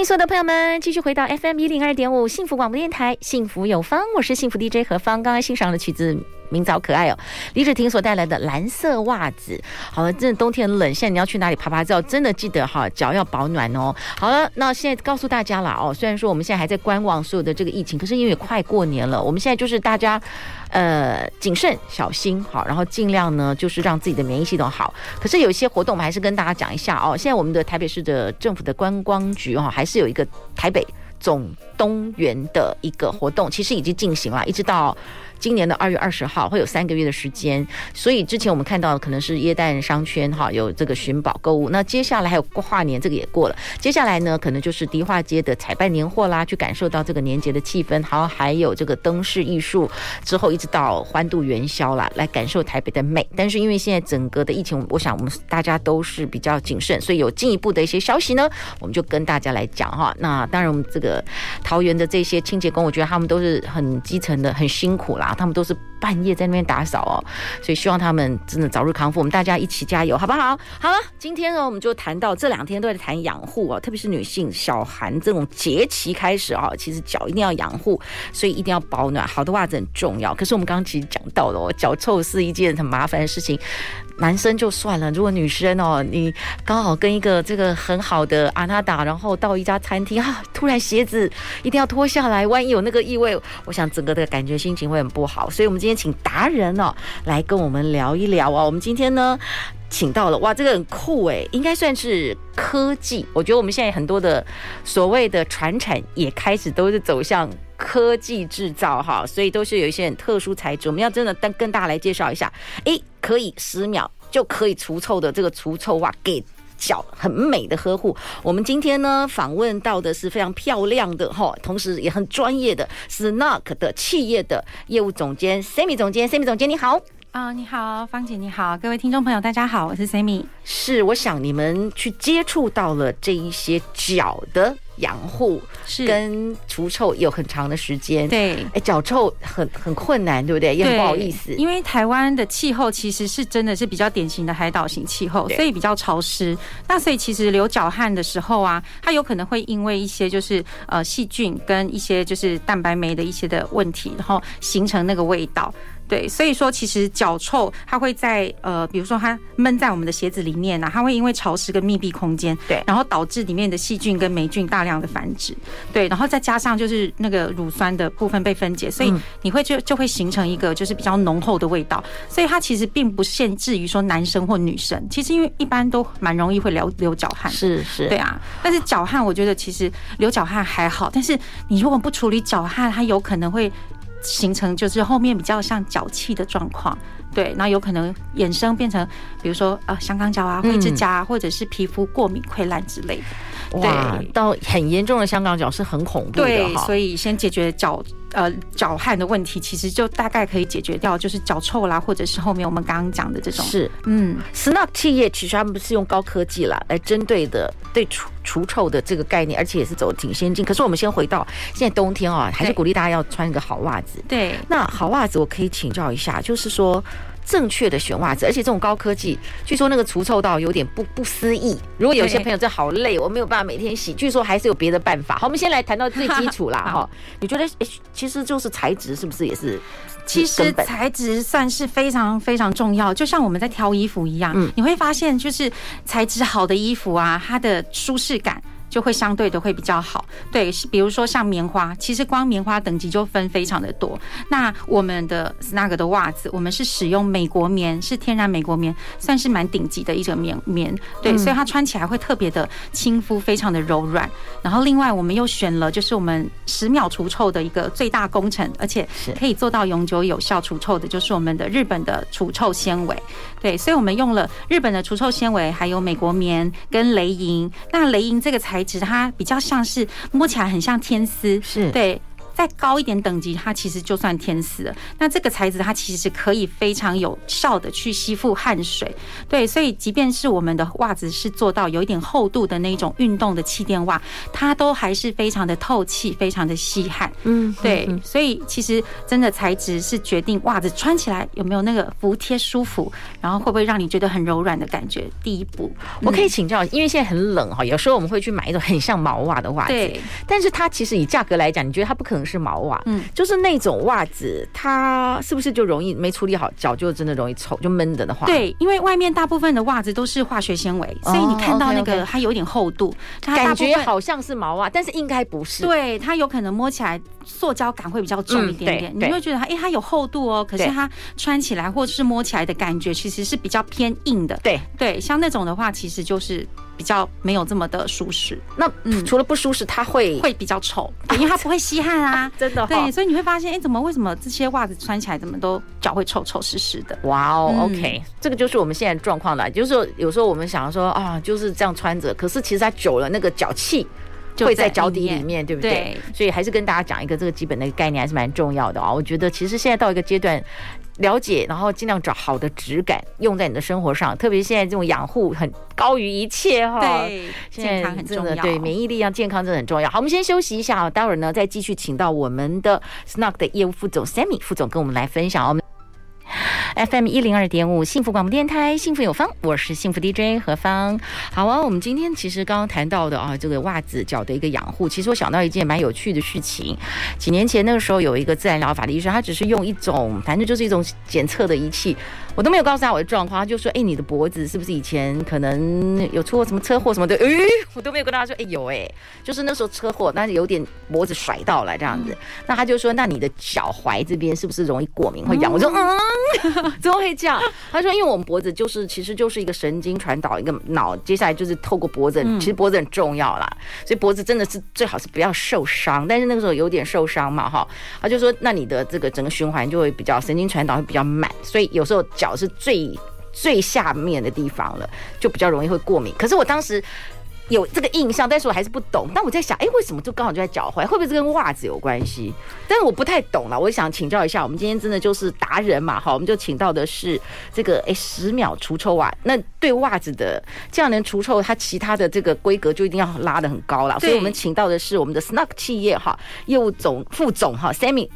迎所有的朋友们继续回到 FM 一零二点五幸福广播电台，幸福有方，我是幸福 DJ 何芳。刚刚欣赏的曲子。明早可爱哦，李芷婷所带来的蓝色袜子。好了，真的冬天很冷，现在你要去哪里拍拍照，真的记得哈，脚要保暖哦。好了，那现在告诉大家了哦，虽然说我们现在还在观望所有的这个疫情，可是因为快过年了，我们现在就是大家呃谨慎小心好，然后尽量呢就是让自己的免疫系统好。可是有一些活动，我们还是跟大家讲一下哦。现在我们的台北市的政府的观光局哈，还是有一个台北总东园的一个活动，其实已经进行了，一直到。今年的二月二十号会有三个月的时间，所以之前我们看到的可能是耶诞商圈哈有这个寻宝购物，那接下来还有跨年这个也过了，接下来呢可能就是迪化街的采办年货啦，去感受到这个年节的气氛，好，还有这个灯饰艺术，之后一直到欢度元宵啦，来感受台北的美。但是因为现在整个的疫情，我想我们大家都是比较谨慎，所以有进一步的一些消息呢，我们就跟大家来讲哈。那当然我们这个桃园的这些清洁工，我觉得他们都是很基层的，很辛苦啦。他们都是半夜在那边打扫哦，所以希望他们真的早日康复。我们大家一起加油，好不好？好了，今天呢，我们就谈到这两天都在谈养护哦，特别是女性小寒这种节气开始哦，其实脚一定要养护，所以一定要保暖。好的袜子很重要。可是我们刚刚其实讲到了哦，脚臭是一件很麻烦的事情。男生就算了，如果女生哦，你刚好跟一个这个很好的阿娜达，然后到一家餐厅啊，突然鞋子一定要脱下来，万一有那个异味，我想整个的感觉心情会很不好。所以，我们今天请达人哦来跟我们聊一聊哦。我们今天呢，请到了哇，这个很酷诶，应该算是科技。我觉得我们现在很多的所谓的传产也开始都是走向科技制造哈，所以都是有一些很特殊材质。我们要真的跟跟大家来介绍一下，诶。可以十秒就可以除臭的这个除臭袜，给脚很美的呵护。我们今天呢访问到的是非常漂亮的哈，同时也很专业的 Snack 的企业的业务总监 Sammy 总监，Sammy 总监你好啊，uh, 你好，芳姐你好，各位听众朋友大家好，我是 Sammy。是，我想你们去接触到了这一些脚的。养护是跟除臭有很长的时间，对，哎，脚臭很很困难，对不对？也很不好意思，因为台湾的气候其实是真的是比较典型的海岛型气候，所以比较潮湿。那所以其实流脚汗的时候啊，它有可能会因为一些就是呃细菌跟一些就是蛋白酶的一些的问题，然后形成那个味道。对，所以说其实脚臭它会在呃，比如说它闷在我们的鞋子里面呢、啊，它会因为潮湿跟密闭空间，对，然后导致里面的细菌跟霉菌大量的繁殖，对，然后再加上就是那个乳酸的部分被分解，所以你会就就会形成一个就是比较浓厚的味道。所以它其实并不限制于说男生或女生，其实因为一般都蛮容易会流流脚汗，是是，对啊。但是脚汗我觉得其实流脚汗还好，但是你如果不处理脚汗，它有可能会。形成就是后面比较像脚气的状况，对，那有可能衍生变成，比如说呃香港脚啊、灰指甲，或者是皮肤过敏溃烂之类的。哇，对到很严重的香港脚是很恐怖的。对，所以先解决脚。呃，脚汗的问题其实就大概可以解决掉，就是脚臭啦，或者是后面我们刚刚讲的这种。是，嗯，Snug 企业其实他们不是用高科技啦来针对的对除除臭的这个概念，而且也是走的挺先进。可是我们先回到现在冬天啊，还是鼓励大家要穿一个好袜子。对，那好袜子我可以请教一下，就是说。正确的选袜子，而且这种高科技，据说那个除臭到有点不不思议。如果有些朋友这好累，我没有办法每天洗，据说还是有别的办法。好，我们先来谈到最基础啦，哈。你觉得，哎，其实就是材质是不是也是？其实材质算是非常非常重要，就像我们在挑衣服一样，嗯，你会发现就是材质好的衣服啊，它的舒适感。就会相对的会比较好，对，比如说像棉花，其实光棉花等级就分非常的多。那我们的 Snug 的袜子，我们是使用美国棉，是天然美国棉，算是蛮顶级的一种棉棉，对，所以它穿起来会特别的亲肤，非常的柔软。然后另外我们又选了就是我们十秒除臭的一个最大工程，而且可以做到永久有效除臭的，就是我们的日本的除臭纤维。对，所以我们用了日本的除臭纤维，还有美国棉跟雷银。那雷银这个材材质它比较像是摸起来很像天丝，是对。再高一点等级，它其实就算天丝了。那这个材质它其实是可以非常有效的去吸附汗水，对。所以即便是我们的袜子是做到有一点厚度的那种运动的气垫袜，它都还是非常的透气，非常的吸汗。嗯，对。所以其实真的材质是决定袜子穿起来有没有那个服帖舒服，然后会不会让你觉得很柔软的感觉。第一步，我可以请教，因为现在很冷哈，有时候我们会去买一种很像毛袜的袜子，对。但是它其实以价格来讲，你觉得它不可能是毛袜，嗯，就是那种袜子，它是不是就容易没处理好，脚就真的容易臭，就闷的的话？对，因为外面大部分的袜子都是化学纤维，所以你看到那个它有点厚度，它感觉好像是毛袜，但是应该不是。对，它有可能摸起来塑胶感会比较重一点点，你会觉得它，哎，它有厚度哦，可是它穿起来或者是摸起来的感觉其实是比较偏硬的。对对，像那种的话，其实就是。比较没有这么的舒适，那嗯，除了不舒适，它会会比较臭，因为它 不会吸汗啊，真的。对，所以你会发现，哎，怎么为什么这些袜子穿起来怎么都脚会臭臭湿湿的？哇哦，OK，这个就是我们现在状况了。就是说，有时候我们想说啊，就是这样穿着，可是其实它久了，那个脚气会在脚底里面，对不对？所以还是跟大家讲一个这个基本的概念，还是蛮重要的啊。我觉得其实现在到一个阶段。了解，然后尽量找好的质感用在你的生活上，特别现在这种养护很高于一切哈。对，健康很重要。对，免疫力啊，健康真的很重要。好，我们先休息一下啊，待会儿呢再继续请到我们的 Snug 的业务副总 Sammy 副总跟我们来分享我们。FM 一零二点五，幸福广播电台，幸福有方，我是幸福 DJ 何方。好啊，我们今天其实刚刚谈到的啊，这个袜子脚的一个养护，其实我想到一件蛮有趣的事情。几年前那个时候，有一个自然疗法的医生，他只是用一种，反正就是一种检测的仪器。我都没有告诉他我的状况，他就说：“哎，你的脖子是不是以前可能有出过什么车祸什么的？” 哎，我都没有跟他说：“哎，有哎，就是那时候车祸，但是有点脖子甩到了这样子。”那他就说：“那你的脚踝这边是不是容易过敏会痒？”我说：“嗯，怎么会这样？”他说：“因为我们脖子就是其实就是一个神经传导一个脑，接下来就是透过脖子，其实脖子很重要啦，所以脖子真的是最好是不要受伤。但是那个时候有点受伤嘛，哈，他就说：那你的这个整个循环就会比较神经传导会比较慢，所以有时候。”脚是最最下面的地方了，就比较容易会过敏。可是我当时有这个印象，但是我还是不懂。但我在想，哎，为什么就刚好就在脚踝？会不会是跟袜子有关系？但是我不太懂了。我想请教一下，我们今天真的就是达人嘛？好，我们就请到的是这个哎十秒除臭袜。那对袜子的这样能除臭，它其他的这个规格就一定要拉的很高了。所以我们请到的是我们的 Snug 企业哈业务总副总哈 Sammy。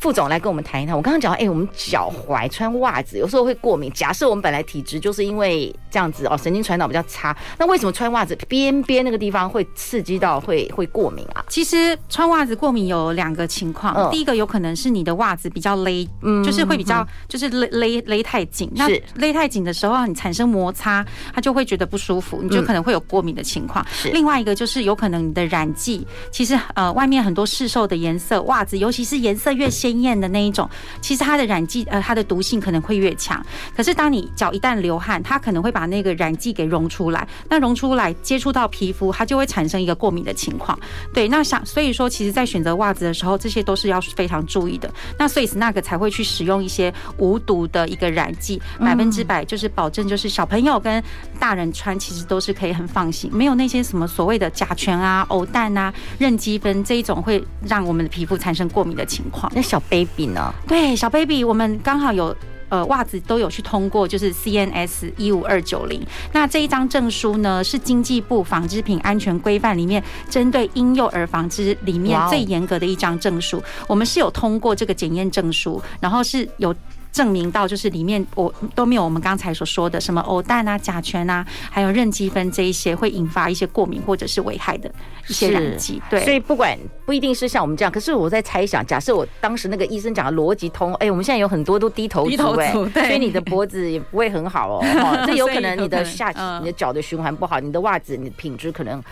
副总来跟我们谈一谈。我刚刚讲，哎，我们脚踝穿袜子有时候会过敏。假设我们本来体质就是因为这样子哦，神经传导比较差，那为什么穿袜子边边那个地方会刺激到会会过敏啊？其实穿袜子过敏有两个情况，嗯、第一个有可能是你的袜子比较勒，嗯，就是会比较就是勒勒勒太紧，是那勒太紧的时候你产生摩擦，它就会觉得不舒服，你就可能会有过敏的情况。是另外一个就是有可能你的染剂，其实呃外面很多市售的颜色袜子，尤其是颜色越鲜。经验的那一种，其实它的染剂呃，它的毒性可能会越强。可是当你脚一旦流汗，它可能会把那个染剂给溶出来。那溶出来接触到皮肤，它就会产生一个过敏的情况。对，那想所以说，其实在选择袜子的时候，这些都是要非常注意的。那所以 Snug 才会去使用一些无毒的一个染剂，百分之百就是保证，就是小朋友跟大人穿其实都是可以很放心，没有那些什么所谓的甲醛啊、偶氮啊、任基酚这一种会让我们的皮肤产生过敏的情况。那小 baby 呢？对，小 baby，我们刚好有呃袜子都有去通过，就是 CNS 一五二九零。那这一张证书呢，是经济部纺织品安全规范里面针对婴幼儿纺织里面最严格的一张证书。我们是有通过这个检验证书，然后是有。证明到就是里面我都没有我们刚才所说的什么偶氮啊、甲醛啊，还有任基酚这一些会引发一些过敏或者是危害的一些染剂。对，所以不管不一定是像我们这样，可是我在猜想，假设我当时那个医生讲的逻辑通，哎，我们现在有很多都低头族哎，所以你的脖子也不会很好哦。这有可能你的下你的脚的循环不好，你的袜子你的品质可能。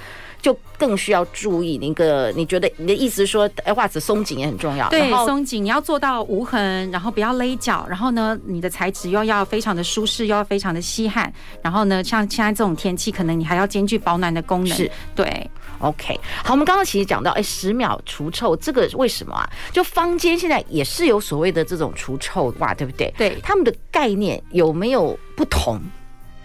就更需要注意那个，你觉得你的意思是说，哎，袜子松紧也很重要。对，松紧你要做到无痕，然后不要勒脚，然后呢，你的材质又要非常的舒适，又要非常的吸汗，然后呢，像现在这种天气，可能你还要兼具保暖的功能。是，对。OK，好，我们刚刚其实讲到，哎，十秒除臭这个为什么啊？就坊间现在也是有所谓的这种除臭袜，对不对？对，他们的概念有没有不同？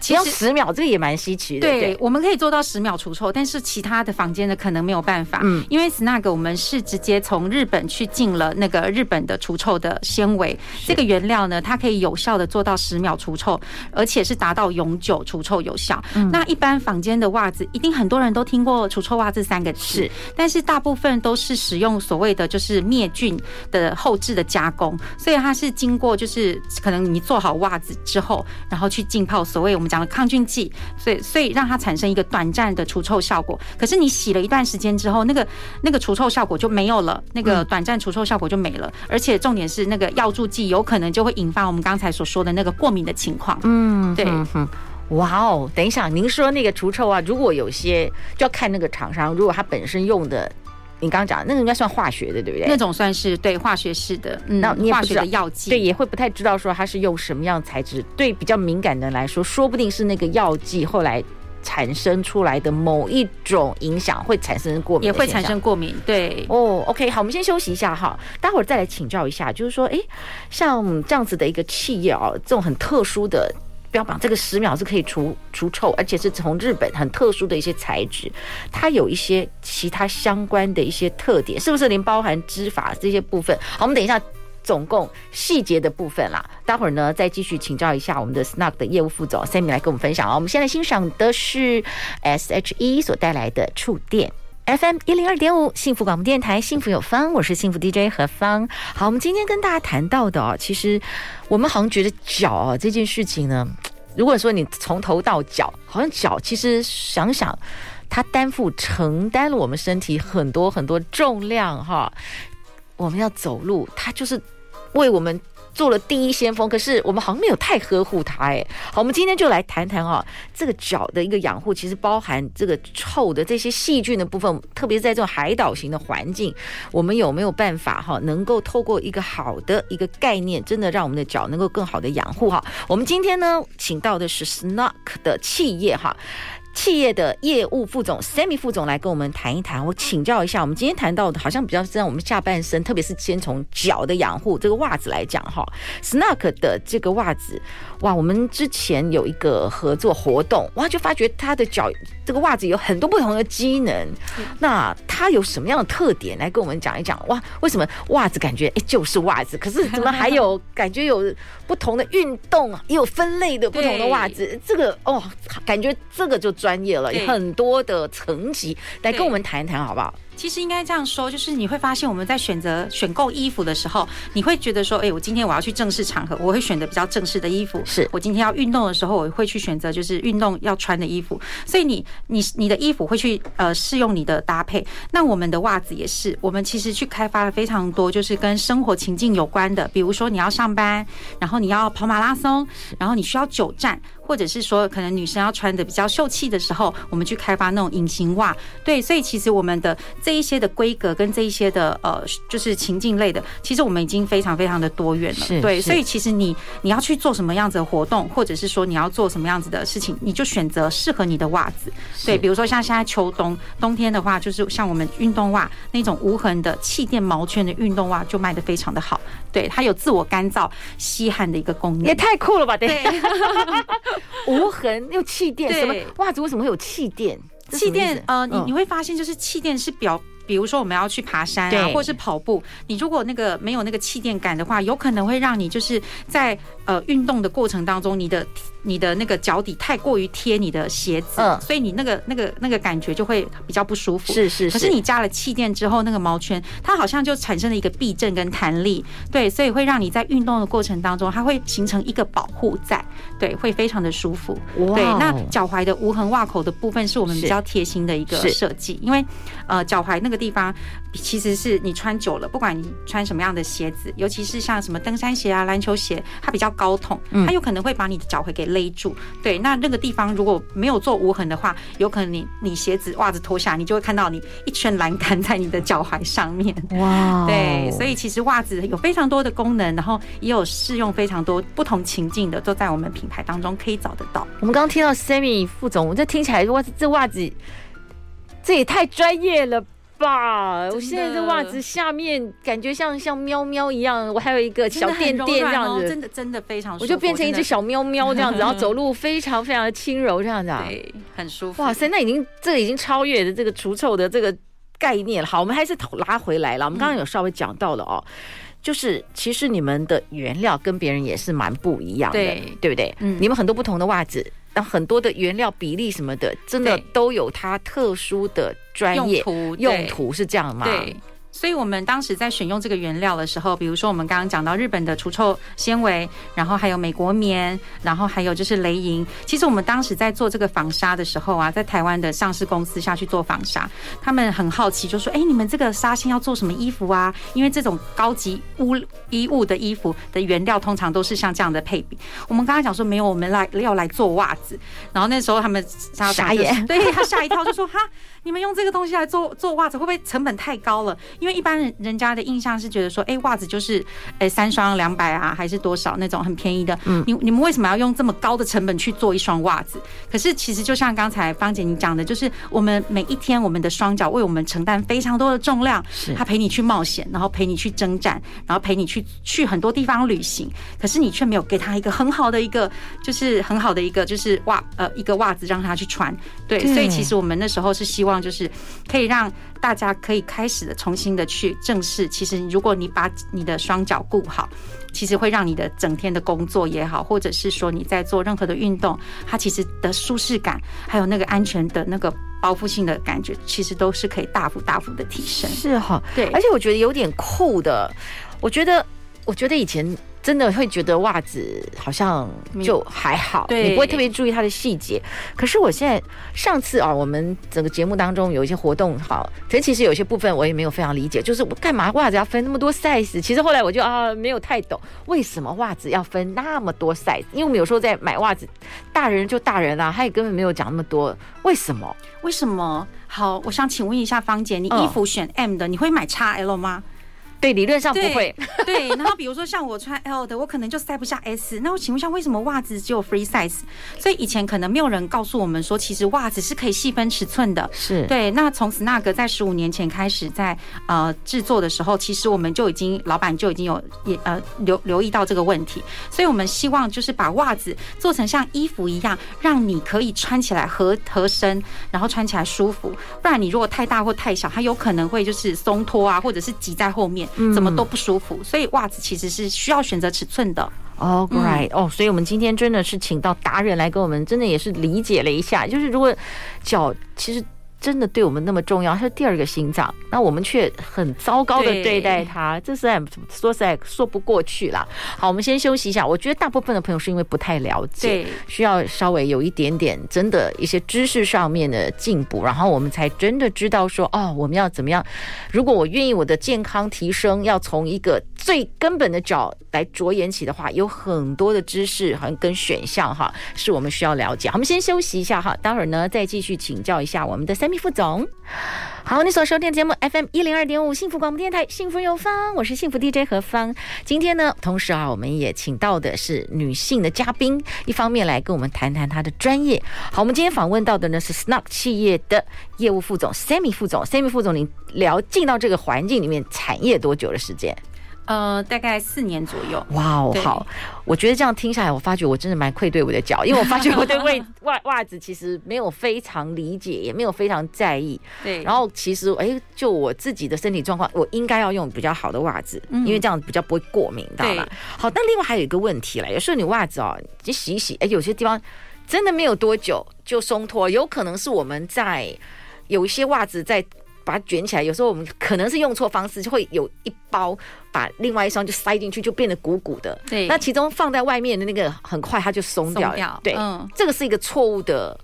其实十秒这个也蛮稀奇的。对，对我们可以做到十秒除臭，但是其他的房间呢可能没有办法。嗯，因为 Snug 我们是直接从日本去进了那个日本的除臭的纤维，这个原料呢，它可以有效的做到十秒除臭，而且是达到永久除臭有效。嗯，那一般房间的袜子，一定很多人都听过除臭袜这三个字，但是大部分都是使用所谓的就是灭菌的后置的加工，所以它是经过就是可能你做好袜子之后，然后去浸泡所谓我们讲的抗菌剂，所以所以让它产生一个短暂的除臭效果。可是你洗了一段时间之后，那个那个除臭效果就没有了，那个短暂除臭效果就没了，而且重点是那个药助剂有可能就会引发我们刚才所说的那个过敏的情况。嗯，对。哇哦，等一下，您说那个除臭啊，如果有些就要看那个厂商，如果它本身用的，你刚刚讲那个应该算化学的，对不对？那种算是对化学式的，嗯，那你化学的药剂，对，也会不太知道说它是用什么样材质。对比较敏感的人来说，说不定是那个药剂后来产生出来的某一种影响，会产生过敏，也会产生过敏。对，哦，OK，好，我们先休息一下哈，待会儿再来请教一下，就是说，哎，像这样子的一个企业哦，这种很特殊的。标榜这个十秒是可以除除臭，而且是从日本很特殊的一些材质，它有一些其他相关的一些特点，是不是连包含织法这些部分？好，我们等一下总共细节的部分啦，待会儿呢再继续请教一下我们的 Snug 的业务副总 Sammy 来跟我们分享啊。我们现在欣赏的是 SHE 所带来的触电。FM 一零二点五，幸福广播电台，幸福有方，我是幸福 DJ 何芳。好，我们今天跟大家谈到的哦，其实我们好像觉得脚啊这件事情呢，如果说你从头到脚，好像脚其实想想，它担负承担了我们身体很多很多重量哈。我们要走路，它就是为我们。做了第一先锋，可是我们好像没有太呵护它哎。好，我们今天就来谈谈啊，这个脚的一个养护，其实包含这个臭的这些细菌的部分，特别是在这种海岛型的环境，我们有没有办法哈，能够透过一个好的一个概念，真的让我们的脚能够更好的养护哈。我们今天呢，请到的是 Snug 的企业哈。企业的业务副总 Sammy 副总来跟我们谈一谈，我请教一下，我们今天谈到的好像比较像我们下半身，特别是先从脚的养护这个袜子来讲哈，Snug 的这个袜子。哇，我们之前有一个合作活动，哇，就发觉他的脚这个袜子有很多不同的机能。那它有什么样的特点？来跟我们讲一讲。哇，为什么袜子感觉哎就是袜子，可是怎么还有感觉有不同的运动，也有分类的不同的袜子？这个哦，感觉这个就专业了，有很多的层级，来跟我们谈一谈好不好？其实应该这样说，就是你会发现我们在选择选购衣服的时候，你会觉得说，哎，我今天我要去正式场合，我会选择比较正式的衣服。是我今天要运动的时候，我会去选择就是运动要穿的衣服。所以你你你的衣服会去呃适用你的搭配。那我们的袜子也是，我们其实去开发了非常多，就是跟生活情境有关的，比如说你要上班，然后你要跑马拉松，然后你需要久站。或者是说，可能女生要穿的比较秀气的时候，我们去开发那种隐形袜。对，所以其实我们的这一些的规格跟这一些的呃，就是情境类的，其实我们已经非常非常的多元了。对，所以其实你你要去做什么样子的活动，或者是说你要做什么样子的事情，你就选择适合你的袜子。对，比如说像现在秋冬冬天的话，就是像我们运动袜那种无痕的气垫毛圈的运动袜就卖的非常的好。对，它有自我干燥吸汗的一个功能，也太酷了吧？对。无痕又气垫，什么袜子为什么会有气垫？气垫呃，你你会发现就是气垫是表，比如说我们要去爬山啊，或者是跑步，你如果那个没有那个气垫感的话，有可能会让你就是在呃运动的过程当中，你的。你的那个脚底太过于贴你的鞋子，嗯，所以你那个那个那个感觉就会比较不舒服。是是是。可是你加了气垫之后，那个毛圈它好像就产生了一个避震跟弹力，对，所以会让你在运动的过程当中，它会形成一个保护在，对，会非常的舒服。哇。对，那脚踝的无痕袜口的部分是我们比较贴心的一个设计，因为呃脚踝那个地方其实是你穿久了，不管你穿什么样的鞋子，尤其是像什么登山鞋啊、篮球鞋，它比较高筒，它有可能会把你的脚踝给。勒住，对，那那个地方如果没有做无痕的话，有可能你你鞋子袜子脱下，你就会看到你一圈栏杆在你的脚踝上面。哇，对，所以其实袜子有非常多的功能，然后也有适用非常多不同情境的，都在我们品牌当中可以找得到。我们刚刚听到 Sammy 副总，这听起来袜子这袜子这也太专业了吧！我现在这袜子下面感觉像像喵喵一样，我还有一个小垫垫这样子，真的真的非常舒服，我就变成一只小喵喵这样子，然后走路非常非常的轻柔这样子啊，对，很舒服。哇塞，那已经这个已经超越了这个除臭的这个概念了。好，我们还是拉回来了，我们刚刚有稍微讲到了哦。就是其实你们的原料跟别人也是蛮不一样的，对，对不对？嗯，你们很多不同的袜子，然后很多的原料比例什么的，真的都有它特殊的专业用途，用途是这样吗？对。所以我们当时在选用这个原料的时候，比如说我们刚刚讲到日本的除臭纤维，然后还有美国棉，然后还有就是雷银。其实我们当时在做这个纺纱的时候啊，在台湾的上市公司下去做纺纱，他们很好奇，就说：“哎，你们这个纱线要做什么衣服啊？因为这种高级乌衣物的衣服的原料通常都是像这样的配比。”我们刚刚讲说没有，我们来要来做袜子。然后那时候他们傻眼，对他吓一跳，就说：“哈。”你们用这个东西来做做袜子，会不会成本太高了？因为一般人人家的印象是觉得说，哎，袜子就是，哎，三双两百啊，还是多少那种很便宜的。嗯，你你们为什么要用这么高的成本去做一双袜子？可是其实就像刚才芳姐你讲的，就是我们每一天我们的双脚为我们承担非常多的重量，是他陪你去冒险，然后陪你去征战，然后陪你去去很多地方旅行。可是你却没有给他一个很好的一个，就是很好的一个就是袜呃一个袜子让他去穿。对，对，所以其实我们那时候是希望。就是可以让大家可以开始的重新的去正视，其实如果你把你的双脚顾好，其实会让你的整天的工作也好，或者是说你在做任何的运动，它其实的舒适感，还有那个安全的那个包覆性的感觉，其实都是可以大幅大幅的提升。是哈，对，而且我觉得有点酷的，我觉得，我觉得以前。真的会觉得袜子好像就还好，你不会特别注意它的细节。可是我现在上次啊，我们整个节目当中有一些活动，好，可是其实有些部分我也没有非常理解，就是我干嘛袜子要分那么多 size？其实后来我就啊没有太懂为什么袜子要分那么多 size，因为我们有时候在买袜子，大人就大人啊，他也根本没有讲那么多，为什么？为什么？好，我想请问一下芳姐，你衣服选 M 的，你会买 XL 吗？对，理论上不会。对，然后比如说像我穿 L 的，我可能就塞不下 S。那我请问一下，为什么袜子只有 free size？所以以前可能没有人告诉我们说，其实袜子是可以细分尺寸的。是对。那从 Snug 在十五年前开始在呃制作的时候，其实我们就已经老板就已经有也呃留留意到这个问题。所以我们希望就是把袜子做成像衣服一样，让你可以穿起来合合身，然后穿起来舒服。不然你如果太大或太小，它有可能会就是松脱啊，或者是挤在后面。怎么都不舒服，所以袜子其实是需要选择尺寸的。哦，right，哦，所以我们今天真的是请到达人来跟我们，真的也是理解了一下，就是如果脚其实。真的对我们那么重要，他是第二个心脏，那我们却很糟糕的对待他，这实在说实在说不过去了。好，我们先休息一下。我觉得大部分的朋友是因为不太了解，需要稍微有一点点真的一些知识上面的进步，然后我们才真的知道说，哦，我们要怎么样？如果我愿意我的健康提升，要从一个最根本的角来着眼起的话，有很多的知识和跟选项哈，是我们需要了解。我们先休息一下哈，待会儿呢再继续请教一下我们的三。副总，好，你所收听的节目 FM 一零二点五幸福广播电台，幸福有方，我是幸福 DJ 何芳。今天呢，同时啊，我们也请到的是女性的嘉宾，一方面来跟我们谈谈她的专业。好，我们今天访问到的呢是 Snug 企业的业务副总 Sammy 副总，Sammy 副总，你聊进到这个环境里面产业多久的时间？呃，大概四年左右。哇哦，好，我觉得这样听下来，我发觉我真的蛮愧对我的脚，因为我发觉我对 袜袜袜子其实没有非常理解，也没有非常在意。对，然后其实哎，就我自己的身体状况，我应该要用比较好的袜子，因为这样比较不会过敏，知道吗？好，但另外还有一个问题了，有时候你袜子哦，你洗一洗，哎，有些地方真的没有多久就松脱，有可能是我们在有一些袜子在。把它卷起来，有时候我们可能是用错方式，就会有一包把另外一双就塞进去，就变得鼓鼓的。对，那其中放在外面的那个很快它就松掉了。掉对，嗯，这个是一个错误的。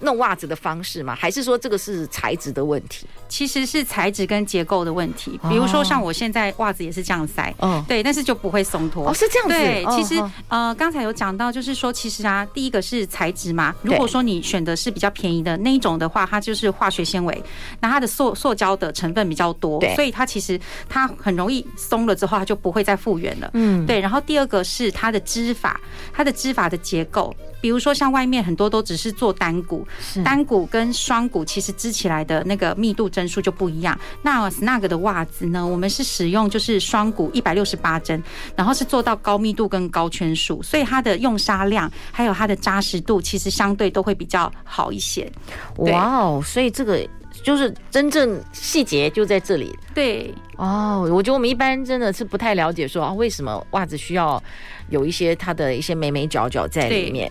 弄袜子的方式吗？还是说这个是材质的问题？其实是材质跟结构的问题。比如说像我现在袜子也是这样塞，嗯，对，但是就不会松脱。哦，是这样子。对，其实呃，刚才有讲到，就是说其实啊，第一个是材质嘛。如果说你选的是比较便宜的那一种的话，它就是化学纤维，那它的塑塑胶的成分比较多，所以它其实它很容易松了之后，它就不会再复原了。嗯，对。然后第二个是它的织法，它的织法的结构，比如说像外面很多都只是做单股。单股跟双股其实织起来的那个密度针数就不一样。那 Snug 的袜子呢，我们是使用就是双股一百六十八针，然后是做到高密度跟高圈数，所以它的用纱量还有它的扎实度，其实相对都会比较好一些。哇哦，所以这个。就是真正细节就在这里。对哦，我觉得我们一般真的是不太了解说啊，为什么袜子需要有一些它的一些美美角角在里面。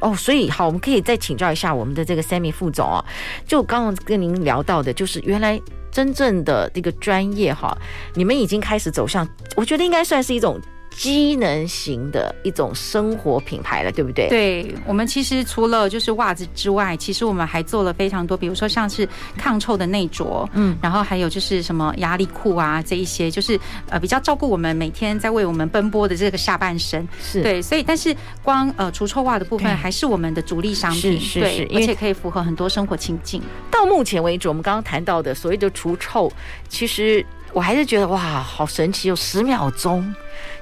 哦，所以好，我们可以再请教一下我们的这个 Sammy 副总哦。就刚刚跟您聊到的，就是原来真正的这个专业哈，你们已经开始走向，我觉得应该算是一种。机能型的一种生活品牌了，对不对？对，我们其实除了就是袜子之外，其实我们还做了非常多，比如说像是抗臭的内着，嗯，然后还有就是什么压力裤啊，这一些就是呃比较照顾我们每天在为我们奔波的这个下半身。是对，所以但是光呃除臭袜的部分还是我们的主力商品，是是是，而且可以符合很多生活情境。到目前为止，我们刚刚谈到的所谓的除臭，其实。我还是觉得哇，好神奇，有十秒钟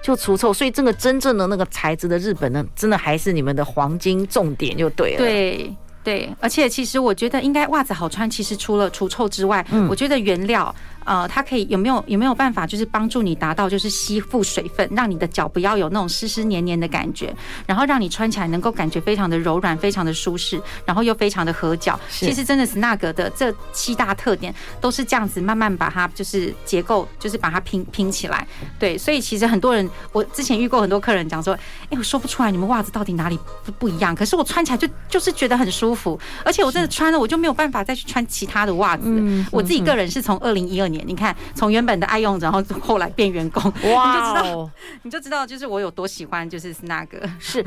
就除臭，所以这个真正的那个材质的日本呢，真的还是你们的黄金重点就对了。对对，而且其实我觉得应该袜子好穿，其实除了除臭之外，嗯，我觉得原料。呃，它可以有没有有没有办法，就是帮助你达到就是吸附水分，让你的脚不要有那种湿湿黏黏的感觉，然后让你穿起来能够感觉非常的柔软，非常的舒适，然后又非常的合脚。其实真的是那个的这七大特点都是这样子慢慢把它就是结构就是把它拼拼起来。对，所以其实很多人，我之前遇过很多客人讲说，哎，我说不出来你们袜子到底哪里不不一样，可是我穿起来就 就是觉得很舒服，而且我真的穿了我就没有办法再去穿其他的袜子。我自己个人是从二零一二年。你看，从原本的爱用者，然后后来变员工，哇，你就知道，你就知道，就是我有多喜欢，就是那个是，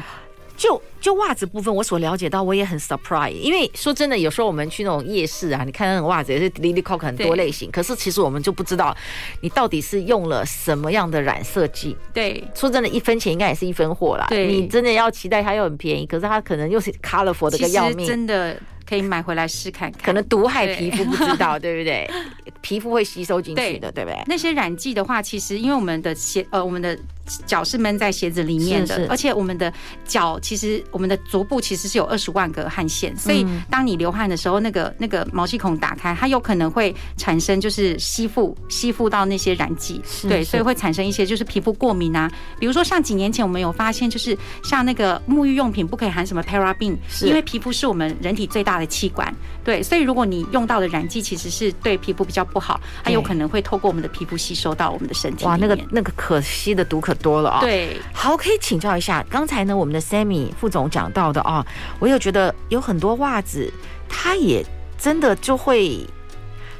就就袜子部分，我所了解到，我也很 surprise，因为说真的，有时候我们去那种夜市啊，你看那种袜子也是 Lily Coke 很多类型，可是其实我们就不知道你到底是用了什么样的染色剂。对，说真的，一分钱应该也是一分货啦。对，你真的要期待它又很便宜，可是它可能又是 colorful 的个要命，真的。可以买回来试看看，可能毒害皮肤不知道，对，不对？皮肤会吸收进去的，对，对不对？那些染剂的话，其实因为我们的鞋，呃，我们的。脚是闷在鞋子里面的，而且我们的脚其实我们的足部其实是有二十万个汗腺，所以当你流汗的时候，那个那个毛细孔打开，它有可能会产生就是吸附吸附到那些染剂，对，所以会产生一些就是皮肤过敏啊。比如说像几年前我们有发现，就是像那个沐浴用品不可以含什么 paraben，因为皮肤是我们人体最大的器官，对，所以如果你用到的染剂其实是对皮肤比较不好，它有可能会透过我们的皮肤吸收到我们的身体。哇，那个那个可惜的毒可多了啊！对，好，可以请教一下，刚才呢，我们的 Sammy 副总讲到的啊，我有觉得有很多袜子，它也真的就会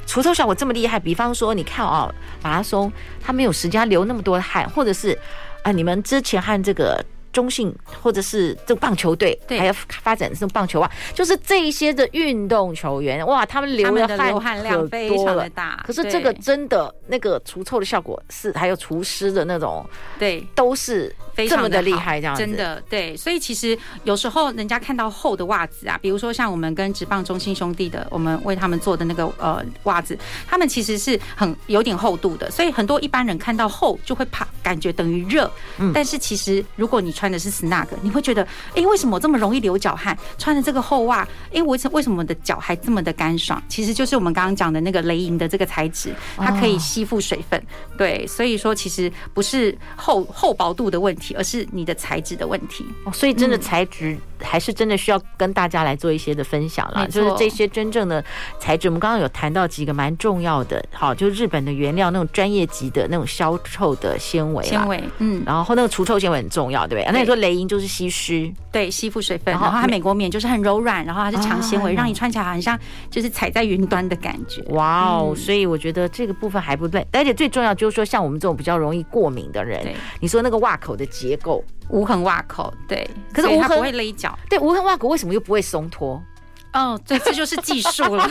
除臭效果这么厉害。比方说，你看啊，马拉松，他没有时间流那么多汗，或者是啊，你们之前和这个。中性或者是这个棒球队，还要发展这种棒球啊，就是这一些的运动球员，哇，他们流的汗量非常的大。可是这个真的那个除臭的效果是，还有除湿的那种，对，都是这么的厉害，这样子真的对。所以其实有时候人家看到厚的袜子啊，比如说像我们跟职棒中心兄弟的，我们为他们做的那个呃袜子，他们其实是很有点厚度的，所以很多一般人看到厚就会怕，感觉等于热。嗯，但是其实如果你穿的是 Snug，你会觉得，哎，为什么我这么容易流脚汗？穿的这个厚袜，哎，为什为什么我的脚还这么的干爽？其实就是我们刚刚讲的那个雷银的这个材质，它可以吸附水分。对，所以说其实不是厚厚薄度的问题，而是你的材质的问题。哦，所以真的材质还是真的需要跟大家来做一些的分享了。就是这些真正的材质，我们刚刚有谈到几个蛮重要的，好，就是日本的原料那种专业级的那种消臭的纤维，纤维，嗯，然后那个除臭纤维很重要，对不对？那你说雷音就是吸湿，对，吸附水分，然后它美国棉就是很柔软，然后它是长纤维，让你穿起来很像就是踩在云端的感觉。哇哦，所以我觉得这个部分还不对，而且最重要就是说，像我们这种比较容易过敏的人，你说那个袜口的结构，无痕袜口，对，可是无痕不会勒脚，对，无痕袜口为什么又不会松脱？哦，对，这就是技术了。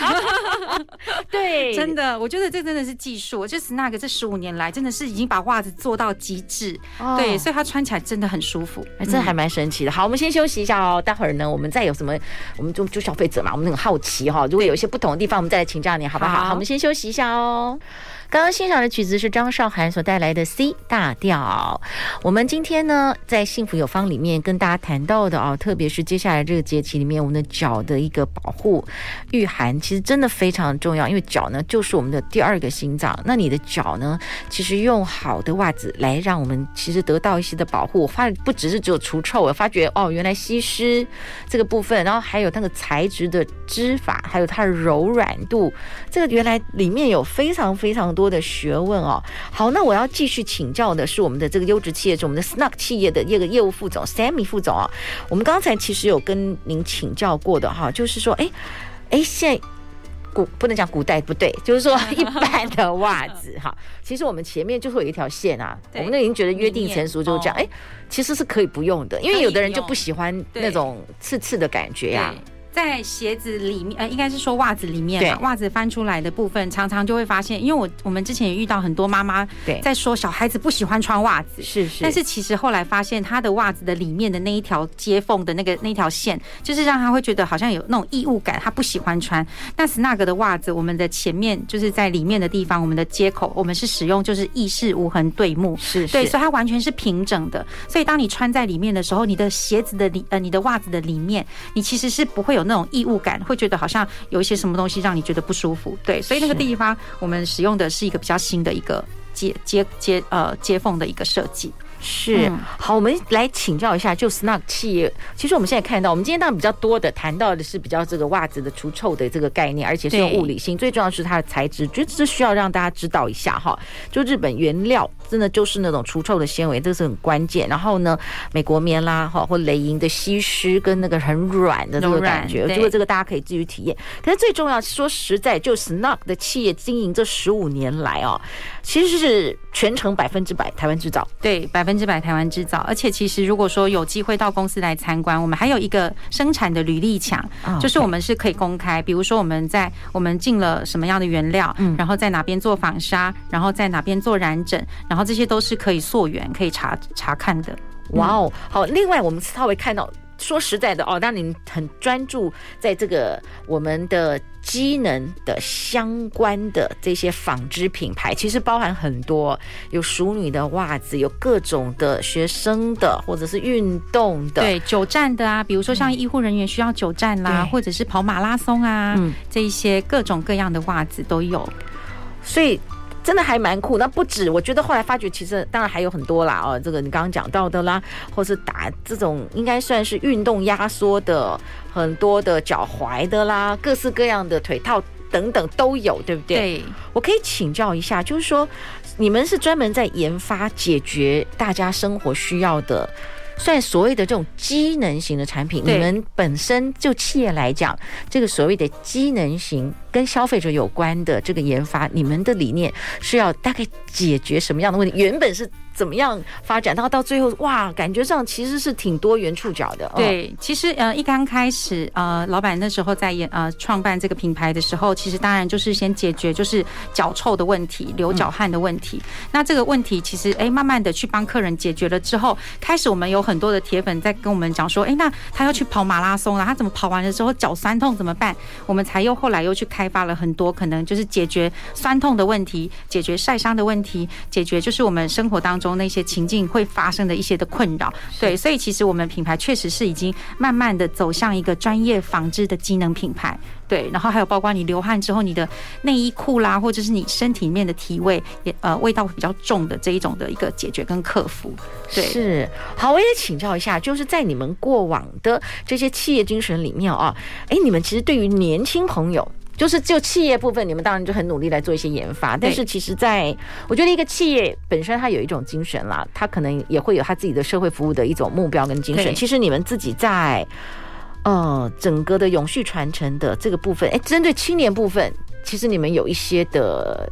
对，真的，我觉得这真的是技术。就是 Snug 这十五年来，真的是已经把袜子做到极致。哦、对，所以它穿起来真的很舒服。哎，这还蛮神奇的。好，我们先休息一下哦。待会儿呢，我们再有什么，我们就就消费者嘛，我们很好奇哈、哦。如果有一些不同的地方，我们再来请教你，好不好？好，好，我们先休息一下哦。刚刚欣赏的曲子是张韶涵所带来的 C 大调。我们今天呢，在幸福有方里面跟大家谈到的啊，特别是接下来这个节气里面，我们的脚的一个保护御寒，其实真的非常重要。因为脚呢，就是我们的第二个心脏。那你的脚呢，其实用好的袜子来让我们其实得到一些的保护。我发现不只是只有除臭，我发觉哦，原来吸湿这个部分，然后还有那个材质的织法，还有它的柔软度，这个原来里面有非常非常多的学问哦。好，那我要继续请教的是我们的这个优质企业，是我们的 Snug 企业的业个业务副总 Sammy 副总啊。我们刚才其实有跟您请教过的哈，就是说，哎哎，现在古不能讲古代不对，就是说 一般的袜子哈，其实我们前面就会有一条线啊，我们都已经觉得约定成熟，就是这样，哎，其实是可以不用的，因为有的人就不喜欢那种刺刺的感觉呀。在鞋子里面，呃，应该是说袜子里面嘛，袜子翻出来的部分，常常就会发现，因为我我们之前也遇到很多妈妈在说小孩子不喜欢穿袜子，是是，但是其实后来发现，他的袜子的里面的那一条接缝的那个那条线，就是让他会觉得好像有那种异物感，他不喜欢穿。但 Snug 的袜子，我们的前面就是在里面的地方，我们的接口，我们是使用就是意式无痕对木，是是对，所以它完全是平整的。所以当你穿在里面的时候，你的鞋子的里呃，你的袜子的里面，你其实是不会有。那种异物感，会觉得好像有一些什么东西让你觉得不舒服，对，所以那个地方我们使用的是一个比较新的一个接接接呃接缝的一个设计。是好，我们来请教一下，就 Snug 企业。其实我们现在看到，我们今天当然比较多的谈到的是比较这个袜子的除臭的这个概念，而且是用物理性，最重要是它的材质，觉得这需要让大家知道一下哈。就日本原料真的就是那种除臭的纤维，这个是很关键。然后呢，美国棉啦哈，或雷银的吸湿跟那个很软的这个感觉，这个这个大家可以自己体验。可是最重要，说实在，就 Snug 的企业经营这十五年来哦，其实是全程百分之百台湾制造，对百分。之百台湾制造，而且其实如果说有机会到公司来参观，我们还有一个生产的履历墙，就是我们是可以公开，比如说我们在我们进了什么样的原料，然后在哪边做纺纱，然后在哪边做染整，然后这些都是可以溯源、可以查查看的。哇哦，好，另外我们稍微看到。说实在的哦，当你很专注在这个我们的机能的相关的这些纺织品牌，其实包含很多，有熟女的袜子，有各种的学生的，或者是运动的，对，久站的啊，比如说像医护人员需要久站啦，或者是跑马拉松啊，嗯，这一些各种各样的袜子都有，所以。真的还蛮酷，那不止，我觉得后来发觉，其实当然还有很多啦哦，这个你刚刚讲到的啦，或是打这种应该算是运动压缩的，很多的脚踝的啦，各式各样的腿套等等都有，对不对？对，我可以请教一下，就是说你们是专门在研发解决大家生活需要的。算所谓的这种机能型的产品，你们本身就企业来讲，这个所谓的机能型跟消费者有关的这个研发，你们的理念是要大概解决什么样的问题？原本是。怎么样发展？到到最后，哇，感觉上其实是挺多元触角的。对，其实呃，一刚开始呃，老板那时候在演呃创办这个品牌的时候，其实当然就是先解决就是脚臭的问题、流脚汗的问题。那这个问题其实哎，慢慢的去帮客人解决了之后，开始我们有很多的铁粉在跟我们讲说，哎，那他要去跑马拉松了，他怎么跑完的时候脚酸痛怎么办？我们才又后来又去开发了很多可能就是解决酸痛的问题、解决晒伤的问题、解决就是我们生活当中。那些情境会发生的一些的困扰，对，所以其实我们品牌确实是已经慢慢的走向一个专业纺织的机能品牌，对，然后还有包括你流汗之后，你的内衣裤啦，或者是你身体里面的体味也呃味道比较重的这一种的一个解决跟克服，对，是好，我也请教一下，就是在你们过往的这些企业精神里面啊，哎，你们其实对于年轻朋友。就是就企业部分，你们当然就很努力来做一些研发。但是其实，在我觉得一个企业本身，它有一种精神啦，它可能也会有它自己的社会服务的一种目标跟精神。其实你们自己在呃整个的永续传承的这个部分，哎，针对青年部分，其实你们有一些的。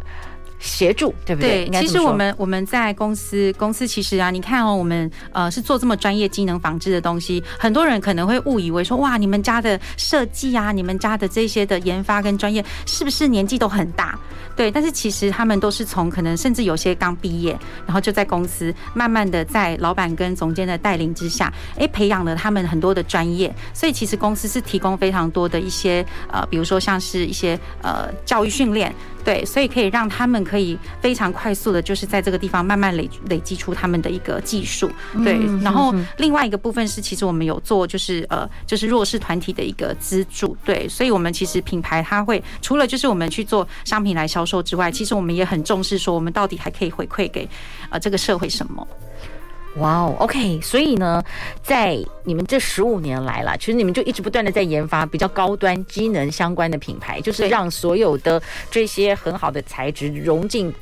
协助对不对？对，其实我们我们在公司公司其实啊，你看哦，我们呃是做这么专业机能纺织的东西，很多人可能会误以为说哇，你们家的设计啊，你们家的这些的研发跟专业是不是年纪都很大？对，但是其实他们都是从可能甚至有些刚毕业，然后就在公司慢慢的在老板跟总监的带领之下，哎，培养了他们很多的专业，所以其实公司是提供非常多的一些呃，比如说像是一些呃教育训练。对，所以可以让他们可以非常快速的，就是在这个地方慢慢累累积出他们的一个技术。对，然后另外一个部分是，其实我们有做就是呃，就是弱势团体的一个资助。对，所以我们其实品牌它会除了就是我们去做商品来销售之外，其实我们也很重视说我们到底还可以回馈给呃这个社会什么。哇哦，OK，所以呢，在你们这十五年来了，其实你们就一直不断的在研发比较高端机能相关的品牌，就是让所有的这些很好的材质融进。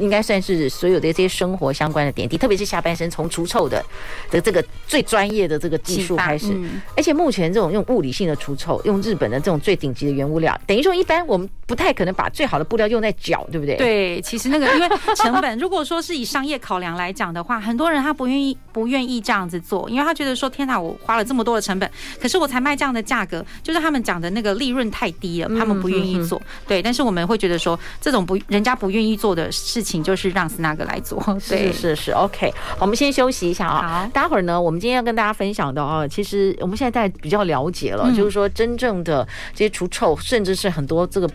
应该算是所有的这些生活相关的点滴，特别是下半身从除臭的的这个最专业的这个技术开始，而且目前这种用物理性的除臭，用日本的这种最顶级的原物料，等于说一般我们不太可能把最好的布料用在脚，对不对？对，其实那个因为成本，如果说是以商业考量来讲的话，很多人他不愿意不愿意这样子做，因为他觉得说天哪，我花了这么多的成本，可是我才卖这样的价格，就是他们讲的那个利润太低了，他们不愿意做。对，但是我们会觉得说这种不人家不愿意做的事情。就是让 Snug 来做，是是是，OK，我们先休息一下啊。好，待会儿呢，我们今天要跟大家分享的啊，其实我们现在在比较了解了，就是说真正的这些除臭，甚至是很多这个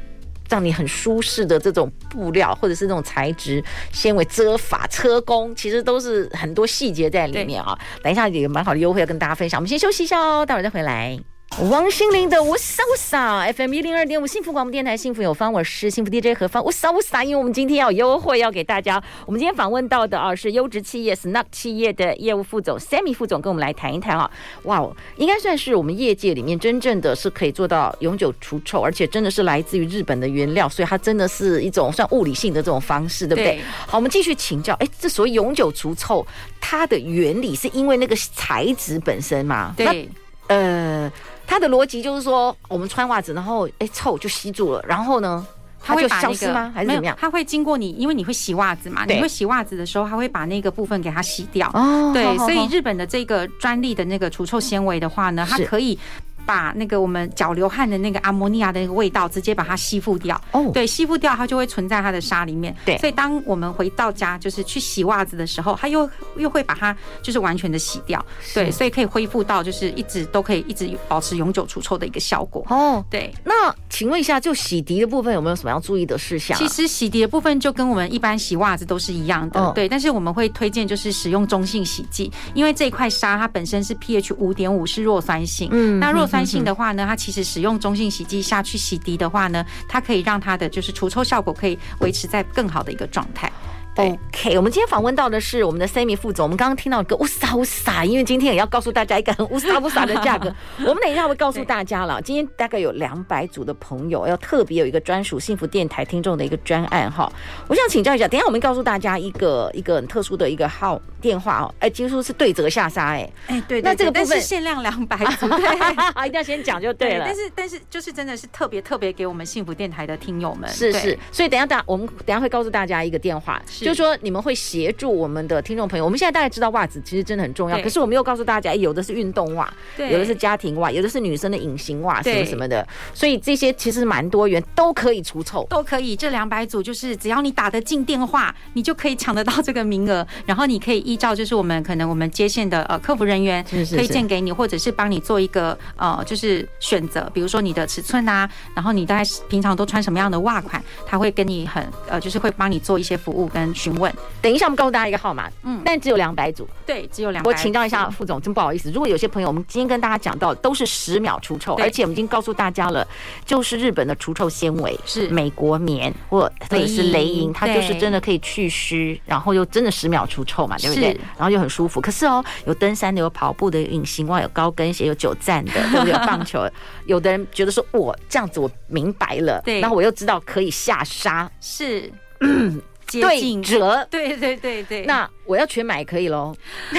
让你很舒适的这种布料，或者是这种材质纤维遮法车工，其实都是很多细节在里面啊。等一下有蛮好的优惠要跟大家分享，我们先休息一下哦，待会儿再回来。王心凌的我撒我撒 FM 一零二点五幸福广播电台幸福有方，我是幸福 DJ 何方我撒我撒，因为我们今天要有优惠要给大家。我们今天访问到的啊是优质企业 Snug 企业的业务副总 Sammy 副总，跟我们来谈一谈啊。哇哦，应该算是我们业界里面真正的是可以做到永久除臭，而且真的是来自于日本的原料，所以它真的是一种算物理性的这种方式，对不对？对，好，我们继续请教。哎，这所谓永久除臭，它的原理是因为那个材质本身吗？对，呃。它的逻辑就是说，我们穿袜子，然后哎臭就吸住了，然后呢，它会消失吗？还是怎么样？它会经过你，因为你会洗袜子嘛，你会洗袜子的时候，它会把那个部分给它洗掉。哦，对，所以日本的这个专利的那个除臭纤维的话呢，它可以。把那个我们脚流汗的那个阿摩尼亚的那个味道直接把它吸附掉。哦，对，吸附掉它就会存在它的沙里面。对，所以当我们回到家就是去洗袜子的时候，它又又会把它就是完全的洗掉。对，所以可以恢复到就是一直都可以一直保持永久除臭的一个效果。哦，对。那请问一下，就洗涤的部分有没有什么要注意的事项？其实洗涤的部分就跟我们一般洗袜子都是一样的。对，但是我们会推荐就是使用中性洗剂，因为这一块沙它本身是 pH 五点五是弱酸性。嗯，那弱酸。酸性的话呢，它其实使用中性洗剂下去洗涤的话呢，它可以让它的就是除臭效果可以维持在更好的一个状态。OK，我们今天访问到的是我们的 Sammy 副总。我们刚刚听到一个乌撒乌撒，因为今天也要告诉大家一个很乌撒乌撒的价格。我们等一下会告诉大家了。今天大概有两百组的朋友要特别有一个专属幸福电台听众的一个专案哈。我想请教一下，等一下我们告诉大家一个一个很特殊的一个号电话哦。哎，几乎是对折下杀哎哎对，那这个部分是限量两百组，对 一定要先讲就对了。但是但是就是真的是特别特别给我们幸福电台的听友们，是是。所以等一下大我们等一下会告诉大家一个电话，就是说你们会。协助我们的听众朋友，我们现在大概知道袜子其实真的很重要，可是我们又告诉大家，有的是运动袜，有的是家庭袜，有的是女生的隐形袜，什么什么的，所以这些其实蛮多元，都可以除臭，都可以。这两百组就是只要你打得进电话，你就可以抢得到这个名额，然后你可以依照就是我们可能我们接线的呃客服人员推荐给你，或者是帮你做一个呃就是选择，比如说你的尺寸啊，然后你大概平常都穿什么样的袜款，他会跟你很呃就是会帮你做一些服务跟询问。等一下，我们告诉大家一个号码，嗯，但只有两百组，对，只有两。我请教一下副总，真不好意思，如果有些朋友，我们今天跟大家讲到都是十秒除臭，而且我们已经告诉大家了，就是日本的除臭纤维是美国棉或或者是雷银，它就是真的可以去湿，然后又真的十秒除臭嘛，对不对？然后又很舒服。可是哦，有登山的，有跑步的，有隐形袜，有高跟鞋，有久站的，对不对？有棒球，有的人觉得说，我这样子我明白了，对，然后我又知道可以下沙，是。对折，对对对对，那我要全买可以喽？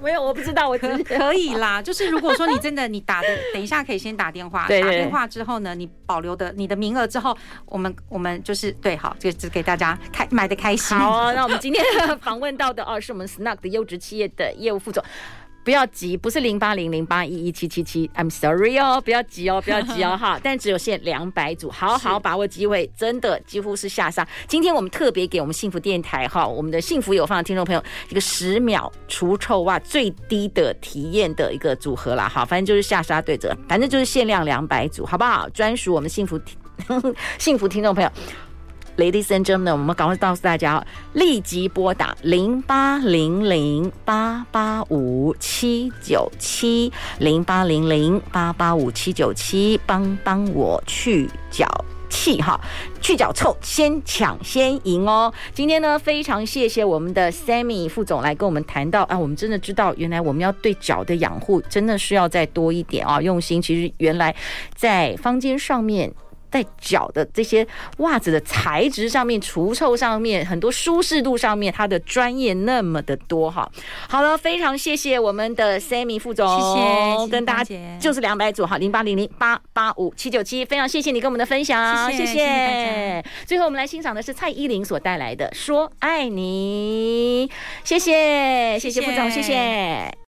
没有，我不知道，我可可以啦。就是如果说你真的你打的，等一下可以先打电话，打电话之后呢，你保留的你的名额之后，我们我们就是对，好，就只给大家开买的开心。好，那我们今天访问到的哦，是我们 Snug 的优质企业的业务副总。不要急，不是零八零零八一一七七七，I'm sorry 哦，不要急哦，不要急哦，哈，但只有限两百组，好好把握机会，真的几乎是下杀。今天我们特别给我们幸福电台哈，我们的幸福有方的听众朋友一个十秒除臭袜最低的体验的一个组合啦，好，反正就是下杀对折，反正就是限量两百组，好不好？专属我们幸福听 幸福听众朋友。Ladies and gentlemen，我们赶快告诉大家，立即拨打零八零零八八五七九七零八零零八八五七九七，帮帮我去脚气哈，去脚臭，先抢先赢哦！今天呢，非常谢谢我们的 Sammy 副总来跟我们谈到啊，我们真的知道，原来我们要对脚的养护真的是要再多一点啊，用心。其实原来在坊间上面。在脚的这些袜子的材质上面、除臭上面、很多舒适度上面，它的专业那么的多哈。好了，非常谢谢我们的 Sammy 副总，谢谢，跟大家就是两百组哈，零八零零八八五七九七，非常谢谢你跟我们的分享，谢谢。最后我们来欣赏的是蔡依林所带来的《说爱你》，谢谢，谢谢副总。谢谢